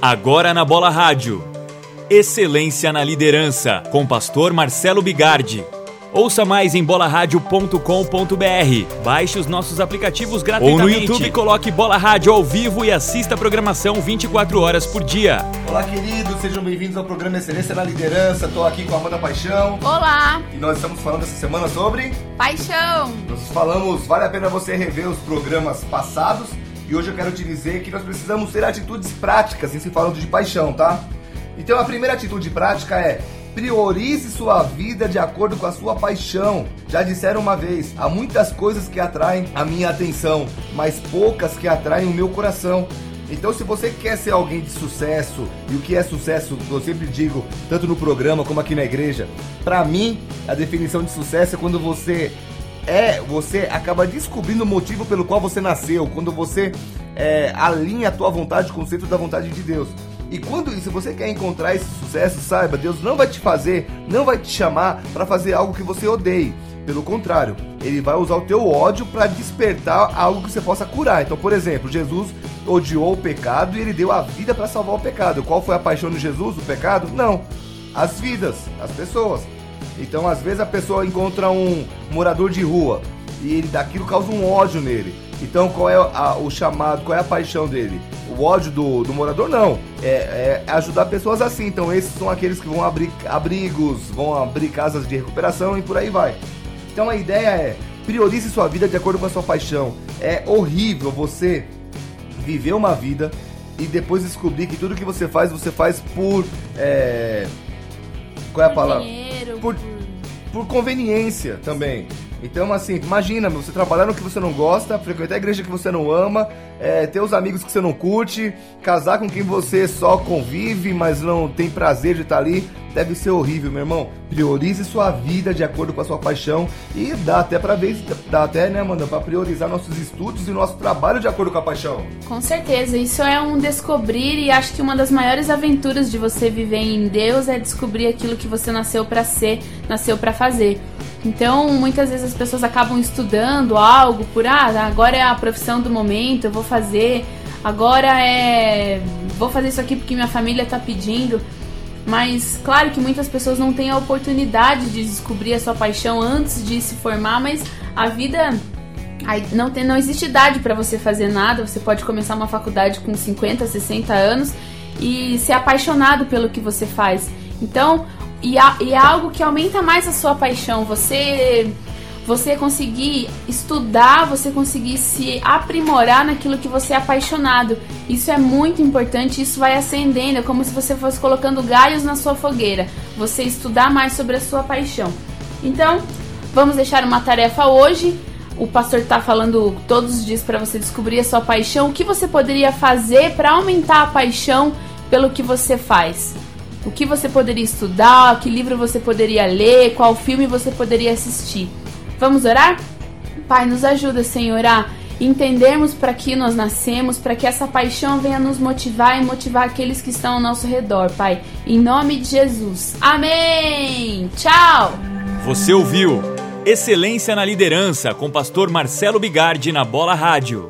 Agora na Bola Rádio. Excelência na liderança, com pastor Marcelo Bigardi. Ouça mais em bolaradio.com.br. Baixe os nossos aplicativos gratuitamente. Ou no YouTube coloque Bola Rádio ao vivo e assista a programação 24 horas por dia. Olá, queridos, sejam bem-vindos ao programa Excelência na Liderança. Estou aqui com a Amanda Paixão. Olá! E nós estamos falando essa semana sobre paixão. Nós falamos, vale a pena você rever os programas passados. E hoje eu quero te dizer que nós precisamos ter atitudes práticas em se falando de paixão, tá? Então a primeira atitude prática é priorize sua vida de acordo com a sua paixão. Já disseram uma vez, há muitas coisas que atraem a minha atenção, mas poucas que atraem o meu coração. Então, se você quer ser alguém de sucesso, e o que é sucesso, eu sempre digo, tanto no programa como aqui na igreja, para mim, a definição de sucesso é quando você é, você acaba descobrindo o motivo pelo qual você nasceu, quando você é, alinha a tua vontade com o centro da vontade de Deus. E quando se você quer encontrar esse sucesso, saiba, Deus não vai te fazer, não vai te chamar para fazer algo que você odeie. Pelo contrário, ele vai usar o teu ódio para despertar algo que você possa curar. Então, por exemplo, Jesus odiou o pecado e ele deu a vida para salvar o pecado. Qual foi a paixão de Jesus? O pecado? Não. As vidas, as pessoas. Então, às vezes a pessoa encontra um morador de rua e ele daquilo causa um ódio nele. Então, qual é a, o chamado, qual é a paixão dele? O ódio do, do morador? Não. É, é, ajudar pessoas assim. Então, esses são aqueles que vão abrir abrigos, vão abrir casas de recuperação e por aí vai. Então, a ideia é priorize sua vida de acordo com a sua paixão. É horrível você viver uma vida e depois descobrir que tudo que você faz, você faz por. É... Qual é a palavra? Por, por conveniência também. Então, assim, imagina, você trabalhar no que você não gosta, frequentar a igreja que você não ama, é, ter os amigos que você não curte, casar com quem você só convive, mas não tem prazer de estar ali, deve ser horrível, meu irmão. Priorize sua vida de acordo com a sua paixão e dá até para ver, dá até, né, Amanda, para priorizar nossos estudos e nosso trabalho de acordo com a paixão. Com certeza, isso é um descobrir e acho que uma das maiores aventuras de você viver em Deus é descobrir aquilo que você nasceu para ser, nasceu para fazer. Então, muitas vezes as pessoas acabam estudando algo por ah, agora é a profissão do momento, eu vou fazer, agora é vou fazer isso aqui porque minha família está pedindo. Mas claro que muitas pessoas não têm a oportunidade de descobrir a sua paixão antes de se formar, mas a vida não tem não existe idade para você fazer nada. Você pode começar uma faculdade com 50, 60 anos e ser apaixonado pelo que você faz. Então, e, a, e é algo que aumenta mais a sua paixão. Você você conseguir estudar, você conseguir se aprimorar naquilo que você é apaixonado. Isso é muito importante, isso vai acendendo, é como se você fosse colocando galhos na sua fogueira. Você estudar mais sobre a sua paixão. Então, vamos deixar uma tarefa hoje. O pastor está falando todos os dias para você descobrir a sua paixão. O que você poderia fazer para aumentar a paixão pelo que você faz? O que você poderia estudar, que livro você poderia ler, qual filme você poderia assistir. Vamos orar? Pai, nos ajuda, Senhor, a entendermos para que nós nascemos, para que essa paixão venha nos motivar e motivar aqueles que estão ao nosso redor, Pai. Em nome de Jesus. Amém! Tchau! Você ouviu Excelência na Liderança com pastor Marcelo Bigardi na Bola Rádio.